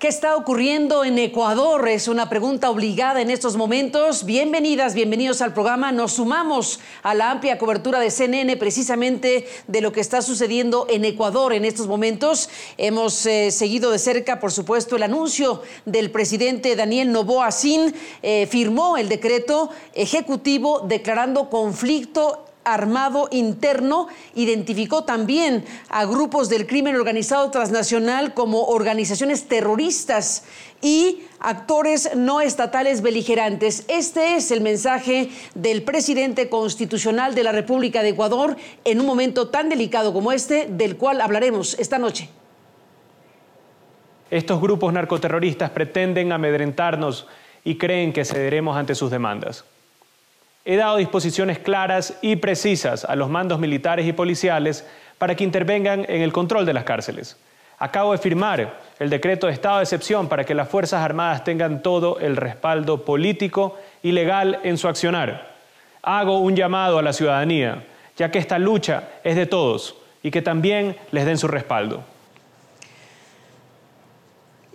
¿Qué está ocurriendo en Ecuador? Es una pregunta obligada en estos momentos. Bienvenidas, bienvenidos al programa. Nos sumamos a la amplia cobertura de CNN precisamente de lo que está sucediendo en Ecuador en estos momentos. Hemos eh, seguido de cerca, por supuesto, el anuncio del presidente Daniel Noboa Sin. Eh, firmó el decreto ejecutivo declarando conflicto armado interno identificó también a grupos del crimen organizado transnacional como organizaciones terroristas y actores no estatales beligerantes. Este es el mensaje del presidente constitucional de la República de Ecuador en un momento tan delicado como este, del cual hablaremos esta noche. Estos grupos narcoterroristas pretenden amedrentarnos y creen que cederemos ante sus demandas. He dado disposiciones claras y precisas a los mandos militares y policiales para que intervengan en el control de las cárceles. Acabo de firmar el decreto de estado de excepción para que las Fuerzas Armadas tengan todo el respaldo político y legal en su accionar. Hago un llamado a la ciudadanía, ya que esta lucha es de todos y que también les den su respaldo.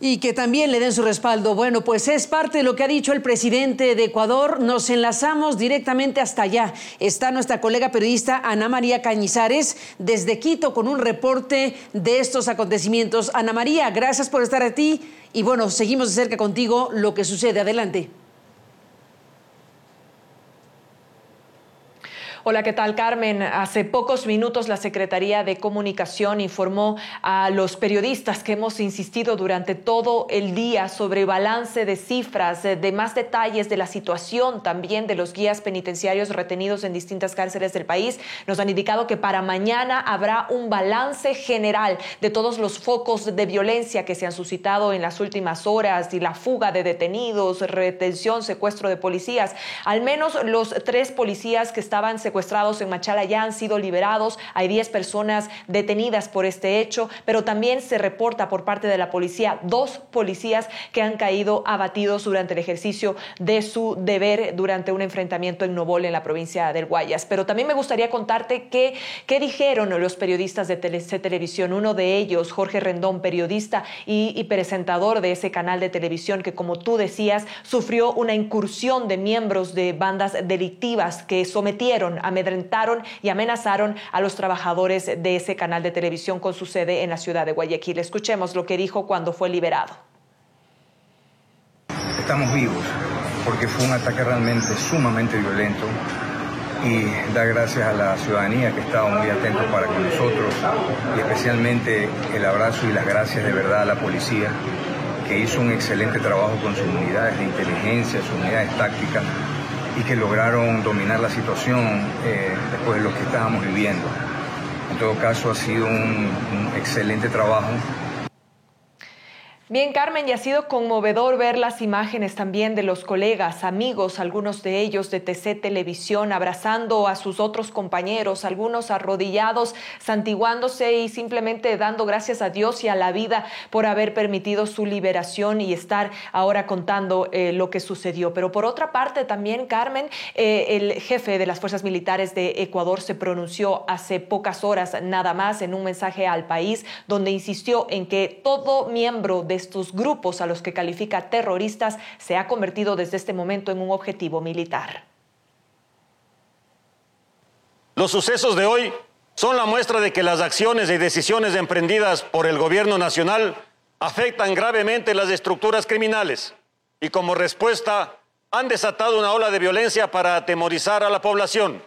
Y que también le den su respaldo. Bueno, pues es parte de lo que ha dicho el presidente de Ecuador. Nos enlazamos directamente hasta allá. Está nuestra colega periodista Ana María Cañizares desde Quito con un reporte de estos acontecimientos. Ana María, gracias por estar aquí y bueno, seguimos de cerca contigo lo que sucede. Adelante. Hola, ¿qué tal, Carmen? Hace pocos minutos la Secretaría de Comunicación informó a los periodistas que hemos insistido durante todo el día sobre balance de cifras, de más detalles de la situación también de los guías penitenciarios retenidos en distintas cárceles del país. Nos han indicado que para mañana habrá un balance general de todos los focos de violencia que se han suscitado en las últimas horas y la fuga de detenidos, retención, secuestro de policías. Al menos los tres policías que estaban secuestrados secuestrados en Machala ya han sido liberados. Hay 10 personas detenidas por este hecho, pero también se reporta por parte de la policía dos policías que han caído abatidos durante el ejercicio de su deber durante un enfrentamiento en Novol, en la provincia del Guayas. Pero también me gustaría contarte qué, qué dijeron los periodistas de Televisión. Uno de ellos, Jorge Rendón, periodista y, y presentador de ese canal de televisión que, como tú decías, sufrió una incursión de miembros de bandas delictivas que sometieron amedrentaron y amenazaron a los trabajadores de ese canal de televisión con su sede en la ciudad de Guayaquil. Escuchemos lo que dijo cuando fue liberado. Estamos vivos porque fue un ataque realmente sumamente violento y da gracias a la ciudadanía que estaba muy atenta para con nosotros y especialmente el abrazo y las gracias de verdad a la policía que hizo un excelente trabajo con sus unidades de inteligencia, sus unidades tácticas y que lograron dominar la situación eh, después de lo que estábamos viviendo. En todo caso, ha sido un excelente trabajo Bien, Carmen, y ha sido conmovedor ver las imágenes también de los colegas, amigos, algunos de ellos de TC Televisión, abrazando a sus otros compañeros, algunos arrodillados, santiguándose y simplemente dando gracias a Dios y a la vida por haber permitido su liberación y estar ahora contando eh, lo que sucedió. Pero por otra parte, también, Carmen, eh, el jefe de las Fuerzas Militares de Ecuador se pronunció hace pocas horas nada más en un mensaje al país donde insistió en que todo miembro de estos grupos a los que califica terroristas se ha convertido desde este momento en un objetivo militar. Los sucesos de hoy son la muestra de que las acciones y decisiones emprendidas por el gobierno nacional afectan gravemente las estructuras criminales y como respuesta han desatado una ola de violencia para atemorizar a la población.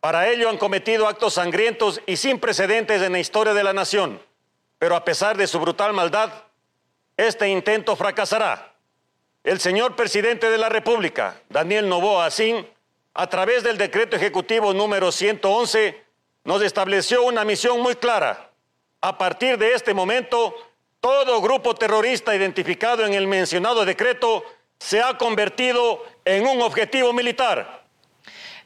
Para ello han cometido actos sangrientos y sin precedentes en la historia de la nación, pero a pesar de su brutal maldad, este intento fracasará. El señor presidente de la República, Daniel Novoa Asín, a través del decreto ejecutivo número 111, nos estableció una misión muy clara. A partir de este momento, todo grupo terrorista identificado en el mencionado decreto se ha convertido en un objetivo militar.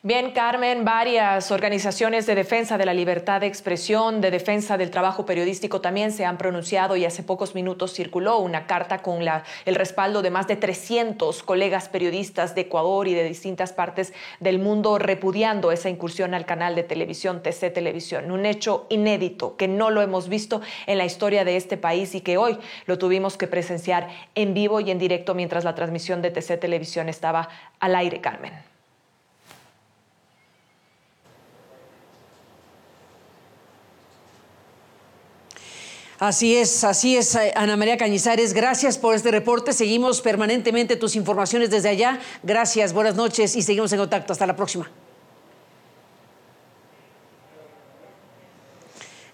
Bien, Carmen, varias organizaciones de defensa de la libertad de expresión, de defensa del trabajo periodístico también se han pronunciado y hace pocos minutos circuló una carta con la, el respaldo de más de 300 colegas periodistas de Ecuador y de distintas partes del mundo repudiando esa incursión al canal de televisión TC Televisión. Un hecho inédito que no lo hemos visto en la historia de este país y que hoy lo tuvimos que presenciar en vivo y en directo mientras la transmisión de TC Televisión estaba al aire, Carmen. Así es, así es, eh, Ana María Cañizares. Gracias por este reporte. Seguimos permanentemente tus informaciones desde allá. Gracias, buenas noches y seguimos en contacto. Hasta la próxima.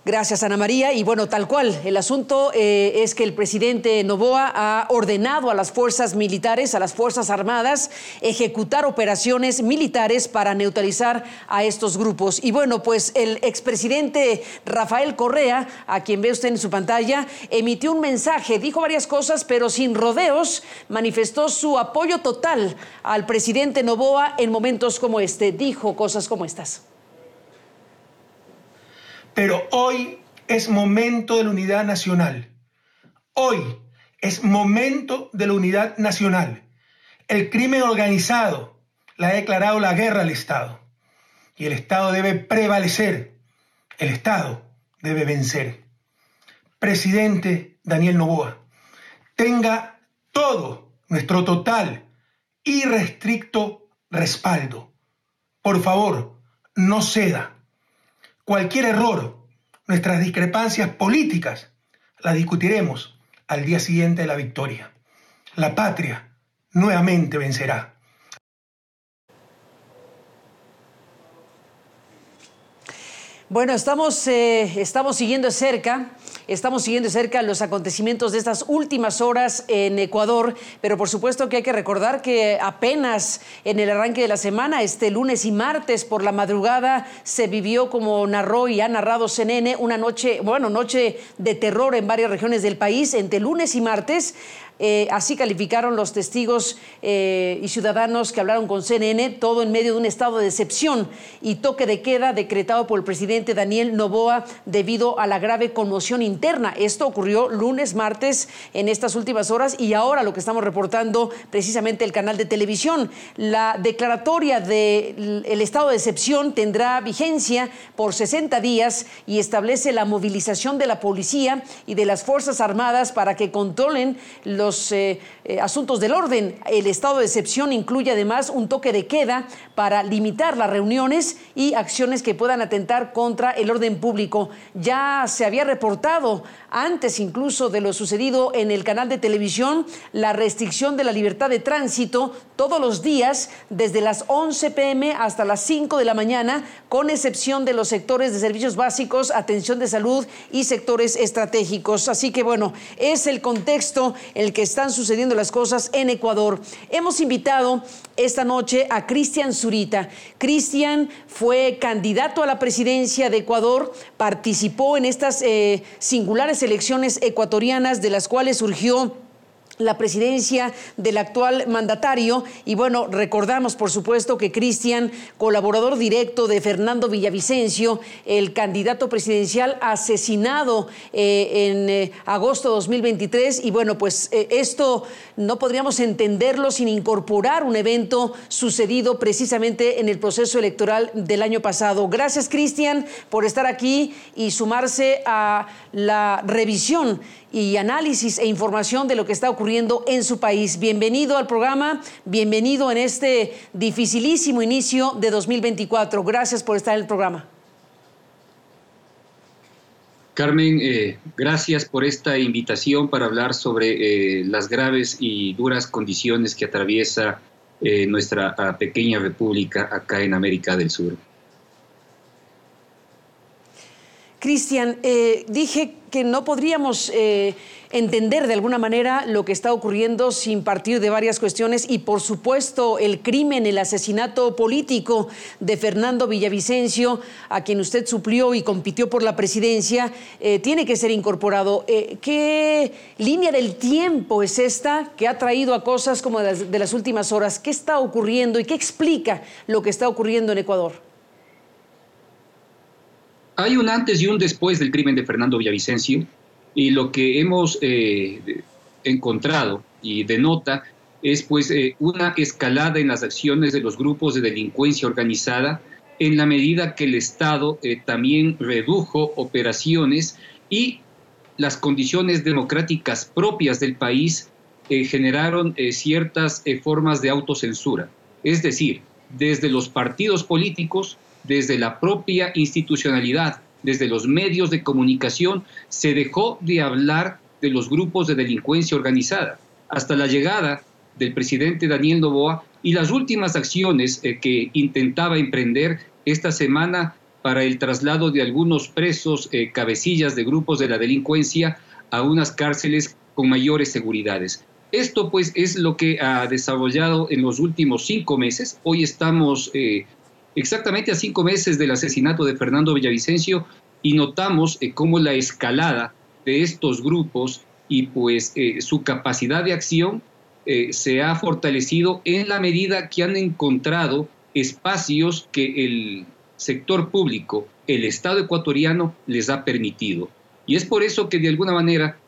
Gracias, Ana María. Y bueno, tal cual, el asunto eh, es que el presidente Novoa ha ordenado a las fuerzas militares, a las Fuerzas Armadas, ejecutar operaciones militares para neutralizar a estos grupos. Y bueno, pues el expresidente Rafael Correa, a quien ve usted en su pantalla, emitió un mensaje, dijo varias cosas, pero sin rodeos, manifestó su apoyo total al presidente Novoa en momentos como este. Dijo cosas como estas. Pero hoy es momento de la unidad nacional. Hoy es momento de la unidad nacional. El crimen organizado le ha declarado la guerra al Estado. Y el Estado debe prevalecer. El Estado debe vencer. Presidente Daniel Novoa, tenga todo nuestro total y restricto respaldo. Por favor, no ceda Cualquier error, nuestras discrepancias políticas, las discutiremos al día siguiente de la victoria. La patria nuevamente vencerá. Bueno, estamos, eh, estamos siguiendo cerca Estamos siguiendo cerca los acontecimientos de estas últimas horas en Ecuador, pero por supuesto que hay que recordar que apenas en el arranque de la semana, este lunes y martes por la madrugada, se vivió, como narró y ha narrado CNN, una noche, bueno, noche de terror en varias regiones del país. Entre lunes y martes eh, así calificaron los testigos eh, y ciudadanos que hablaron con CNN, todo en medio de un estado de decepción y toque de queda decretado por el presidente Daniel Novoa debido a la grave conmoción interna. Esto ocurrió lunes, martes, en estas últimas horas y ahora lo que estamos reportando precisamente el canal de televisión. La declaratoria del estado de excepción tendrá vigencia por 60 días y establece la movilización de la policía y de las Fuerzas Armadas para que controlen los los eh, eh, asuntos del orden. El estado de excepción incluye además un toque de queda para limitar las reuniones y acciones que puedan atentar contra el orden público. Ya se había reportado antes incluso de lo sucedido en el canal de televisión la restricción de la libertad de tránsito todos los días desde las 11 pm hasta las 5 de la mañana, con excepción de los sectores de servicios básicos, atención de salud y sectores estratégicos. Así que bueno, es el contexto el que están sucediendo las cosas en Ecuador. Hemos invitado esta noche a Cristian Zurita. Cristian fue candidato a la presidencia de Ecuador, participó en estas eh, singulares elecciones ecuatorianas de las cuales surgió la presidencia del actual mandatario. Y bueno, recordamos, por supuesto, que Cristian, colaborador directo de Fernando Villavicencio, el candidato presidencial asesinado eh, en eh, agosto de 2023. Y bueno, pues eh, esto no podríamos entenderlo sin incorporar un evento sucedido precisamente en el proceso electoral del año pasado. Gracias, Cristian, por estar aquí y sumarse a la revisión y análisis e información de lo que está ocurriendo en su país. Bienvenido al programa, bienvenido en este dificilísimo inicio de 2024. Gracias por estar en el programa. Carmen, eh, gracias por esta invitación para hablar sobre eh, las graves y duras condiciones que atraviesa eh, nuestra ah, pequeña república acá en América del Sur. Cristian, eh, dije que no podríamos eh, entender de alguna manera lo que está ocurriendo sin partir de varias cuestiones y por supuesto el crimen, el asesinato político de Fernando Villavicencio, a quien usted suplió y compitió por la presidencia, eh, tiene que ser incorporado. ¿Qué línea del tiempo es esta que ha traído a cosas como de las últimas horas? ¿Qué está ocurriendo y qué explica lo que está ocurriendo en Ecuador? Hay un antes y un después del crimen de Fernando Villavicencio y lo que hemos eh, encontrado y denota es pues eh, una escalada en las acciones de los grupos de delincuencia organizada en la medida que el Estado eh, también redujo operaciones y las condiciones democráticas propias del país generaron ciertas formas de autocensura. Es decir, desde los partidos políticos desde la propia institucionalidad, desde los medios de comunicación, se dejó de hablar de los grupos de delincuencia organizada, hasta la llegada del presidente Daniel Novoa y las últimas acciones eh, que intentaba emprender esta semana para el traslado de algunos presos eh, cabecillas de grupos de la delincuencia a unas cárceles con mayores seguridades. Esto pues es lo que ha desarrollado en los últimos cinco meses. Hoy estamos eh, exactamente a cinco meses del asesinato de Fernando Villavicencio y notamos eh, cómo la escalada de estos grupos y pues eh, su capacidad de acción eh, se ha fortalecido en la medida que han encontrado espacios que el sector público, el Estado ecuatoriano les ha permitido. Y es por eso que de alguna manera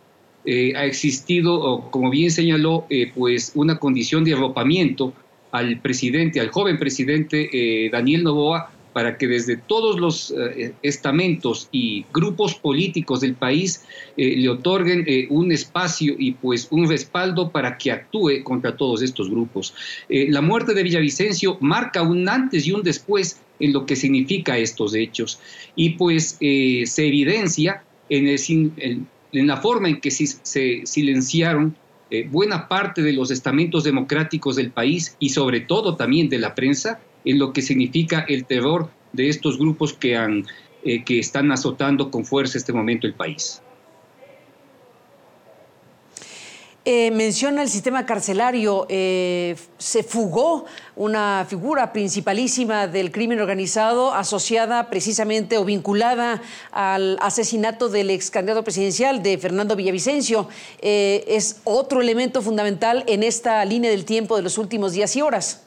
ha existido, como bien señaló, pues una condición de arropamiento al presidente, al joven presidente eh, Daniel Novoa, para que desde todos los eh, estamentos y grupos políticos del país eh, le otorguen un espacio y pues un respaldo para que actúe contra todos estos grupos. la muerte de Villavicencio marca un antes y un después en lo que significa estos hechos y pues se evidencia en, en, la forma en que se silenciaron eh, buena parte de los estamentos democráticos del país y sobre todo también de la prensa en lo que significa el terror de estos grupos que, han, eh, que están azotando con fuerza este momento el país. Eh, menciona el sistema carcelario. Eh, se fugó una figura principalísima del crimen organizado asociada precisamente o vinculada al asesinato del ex candidato presidencial de Fernando Villavicencio. Eh, es otro elemento fundamental en esta línea del tiempo de los últimos días y horas.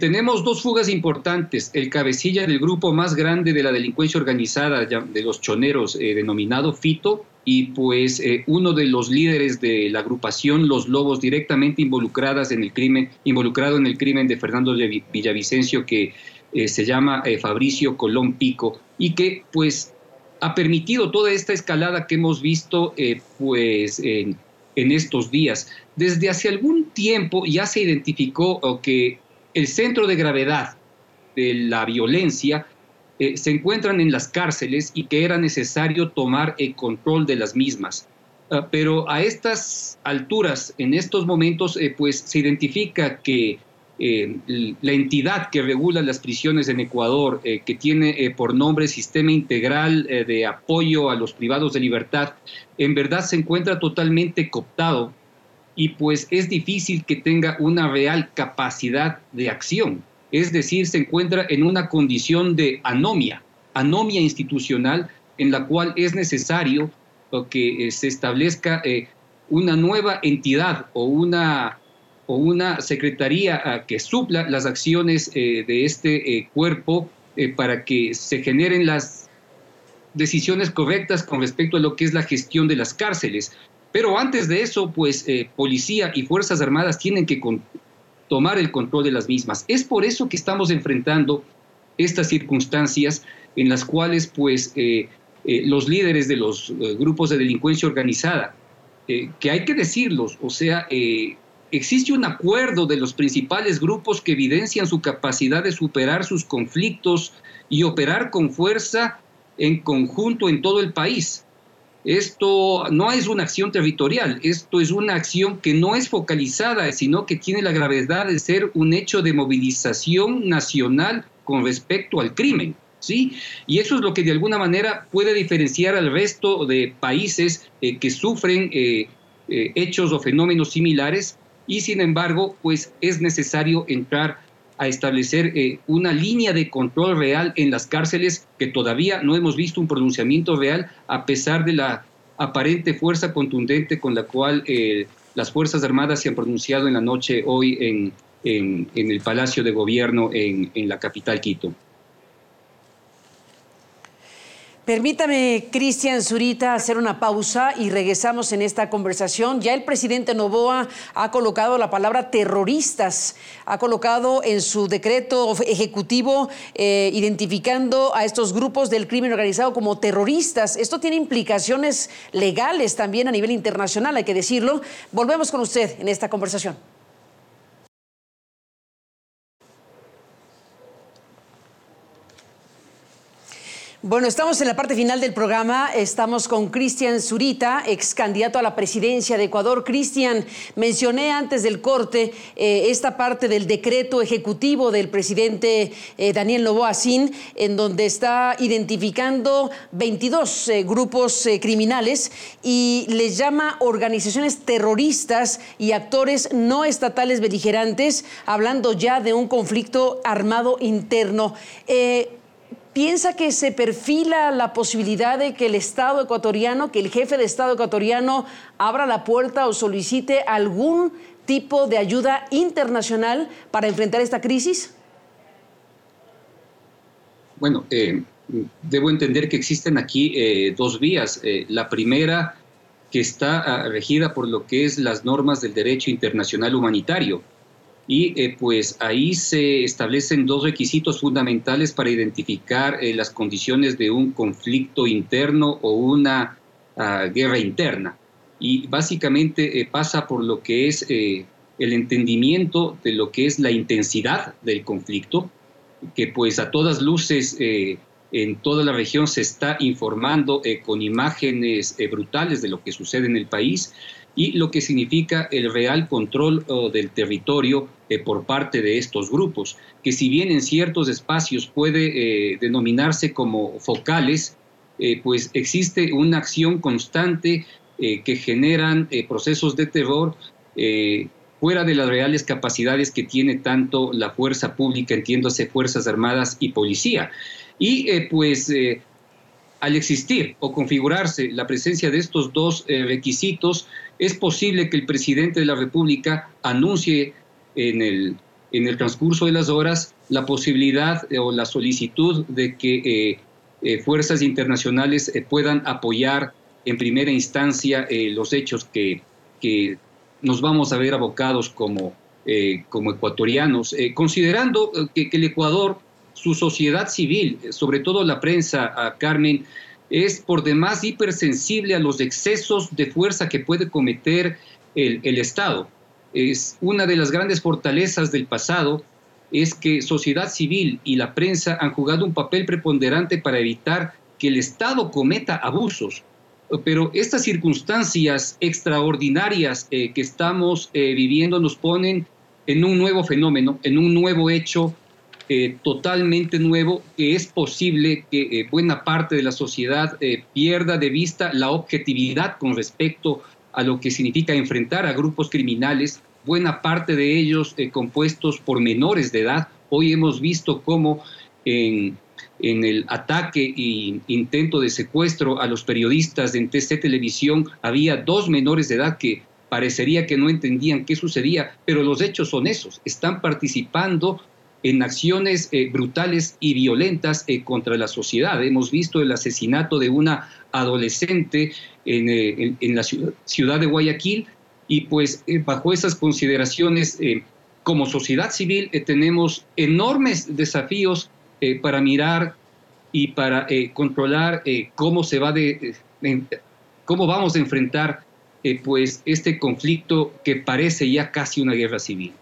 tenemos dos fugas importantes. El cabecilla del grupo más grande de la delincuencia organizada, de los choneros, denominado Fito, y pues eh, uno de los líderes de la agrupación Los Lobos directamente involucradas en el crimen, involucrado en el crimen de Fernando Villavicencio que eh, se llama eh, Fabricio Colón Pico y que pues ha permitido toda esta escalada que hemos visto pues en, en, estos días. Desde hace algún tiempo ya se identificó que el centro de gravedad de la violencia eh, se encuentran en las cárceles y que era necesario tomar el control de las mismas. Ah, pero a estas alturas, en estos momentos, eh, pues se identifica que eh, la entidad que regula las prisiones en Ecuador, que tiene por nombre Sistema Integral de Apoyo a los Privados de Libertad, en verdad se encuentra totalmente cooptado y pues es difícil que tenga una real capacidad de acción es decir, se encuentra en una condición de anomia, anomia institucional en la cual es necesario que eh, se establezca eh, una nueva entidad o una, o una secretaría ah, que supla las acciones eh, de este cuerpo para que se generen las decisiones correctas con respecto a lo que es la gestión de las cárceles. Pero antes de eso, pues policía y Fuerzas Armadas tienen que tomar el control de las mismas. Es por eso que estamos enfrentando estas circunstancias en las cuales pues eh, eh, los líderes de los eh, grupos de delincuencia organizada, que hay que decirlos, o sea, existe un acuerdo de los principales grupos que evidencian su capacidad de superar sus conflictos y operar con fuerza en conjunto en todo el país. Esto no es una acción territorial, esto es una acción que no es focalizada, sino que tiene la gravedad de ser un hecho de movilización nacional con respecto al crimen. ¿sí? Y eso es lo que de alguna manera puede diferenciar al resto de países eh, que sufren eh, eh, hechos o fenómenos similares y sin embargo, pues es necesario entrar a establecer una línea de control real en las cárceles que todavía no hemos visto un pronunciamiento real a pesar de la aparente fuerza contundente con la cual las Fuerzas Armadas se han pronunciado en la noche hoy en, en, el Palacio de Gobierno en la capital Quito. Permítame, Cristian Zurita, hacer una pausa y regresamos en esta conversación. Ya el presidente Novoa ha colocado la palabra terroristas, ha colocado en su decreto ejecutivo eh, identificando a estos grupos del crimen organizado como terroristas. Esto tiene implicaciones legales también a nivel internacional, hay que decirlo. Volvemos con usted en esta conversación. Bueno, estamos en la parte final del programa. Estamos con Cristian Zurita, ex candidato a la presidencia de Ecuador. Cristian, mencioné antes del corte eh, esta parte del decreto ejecutivo del presidente eh, Daniel Novoa Sin, en donde está identificando 22 eh, grupos criminales y les llama organizaciones terroristas y actores no estatales beligerantes, hablando ya de un conflicto armado interno. ¿Piensa que se perfila la posibilidad de que el Estado ecuatoriano, que el jefe de Estado ecuatoriano abra la puerta o solicite algún tipo de ayuda internacional para enfrentar esta crisis? Bueno, eh, debo entender que existen aquí eh, dos vías. Eh, la primera, que está ah, regida por lo que es las normas del derecho internacional humanitario y eh, pues ahí se establecen dos requisitos fundamentales para identificar eh, las condiciones de un conflicto interno o una ah, guerra interna. Y básicamente eh, pasa por lo que es el entendimiento de lo que es la intensidad del conflicto, que pues a todas luces en toda la región se está informando con imágenes brutales de lo que sucede en el país y lo que significa el real control del territorio eh, por parte de estos grupos, que si bien en ciertos espacios puede eh, denominarse como focales, eh, pues existe una acción constante que generan procesos de terror fuera de las reales capacidades que tiene tanto la fuerza pública, entiéndase Fuerzas Armadas y Policía. Y pues al existir o configurarse la presencia de estos dos requisitos, es posible que el presidente de la República anuncie en el, en el transcurso de las horas la posibilidad eh, o la solicitud de que eh, eh, fuerzas internacionales puedan apoyar en primera instancia los hechos que, que, nos vamos a ver abocados como, como ecuatorianos, considerando que, el Ecuador, su sociedad civil, sobre todo la prensa, a Carmen, es por demás hipersensible a los excesos de fuerza que puede cometer el, Estado. Es una de las grandes fortalezas del pasado es que sociedad civil y la prensa han jugado un papel preponderante para evitar que el Estado cometa abusos. Pero estas circunstancias extraordinarias eh, que estamos eh, viviendo nos ponen en un nuevo fenómeno, en un nuevo hecho eh, totalmente nuevo, que es posible que buena parte de la sociedad pierda de vista la objetividad con respecto a lo que significa enfrentar a grupos criminales, buena parte de ellos compuestos por menores de edad. Hoy hemos visto cómo en, el ataque e intento de secuestro a los periodistas de TC Televisión había dos menores de edad que parecería que no entendían qué sucedía, pero los hechos son esos, están participando en acciones eh, brutales y violentas eh, contra la sociedad. Hemos visto el asesinato de una adolescente en, eh, la ciudad, de Guayaquil y pues bajo esas consideraciones como sociedad civil tenemos enormes desafíos para mirar y para controlar cómo se va de, cómo vamos a enfrentar pues este conflicto que parece ya casi una guerra civil.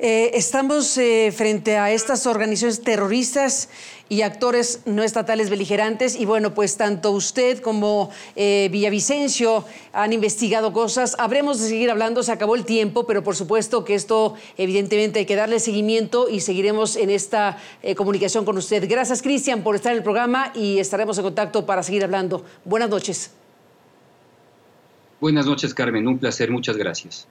Eh, estamos eh, frente a estas organizaciones terroristas y actores no estatales beligerantes y bueno, pues tanto usted como eh, Villavicencio han investigado cosas. Habremos de seguir hablando, se acabó el tiempo, pero por supuesto que esto evidentemente hay que darle seguimiento y seguiremos en esta comunicación con usted. Gracias Cristian por estar en el programa y estaremos en contacto para seguir hablando. Buenas noches. Buenas noches Carmen, un placer, muchas gracias.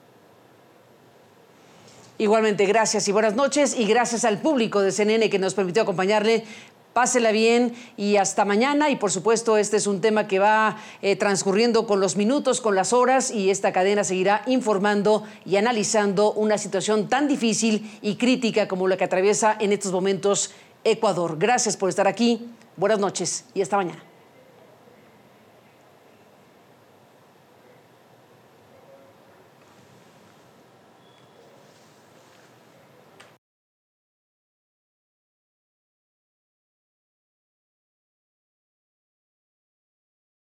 Igualmente, gracias y buenas noches y gracias al público de CNN que nos permitió acompañarle. Pásela bien y hasta mañana. Y por supuesto, este es un tema que va eh, transcurriendo con los minutos, con las horas y esta cadena seguirá informando y analizando una situación tan difícil y crítica como la que atraviesa en estos momentos Ecuador. Gracias por estar aquí. Buenas noches y hasta mañana.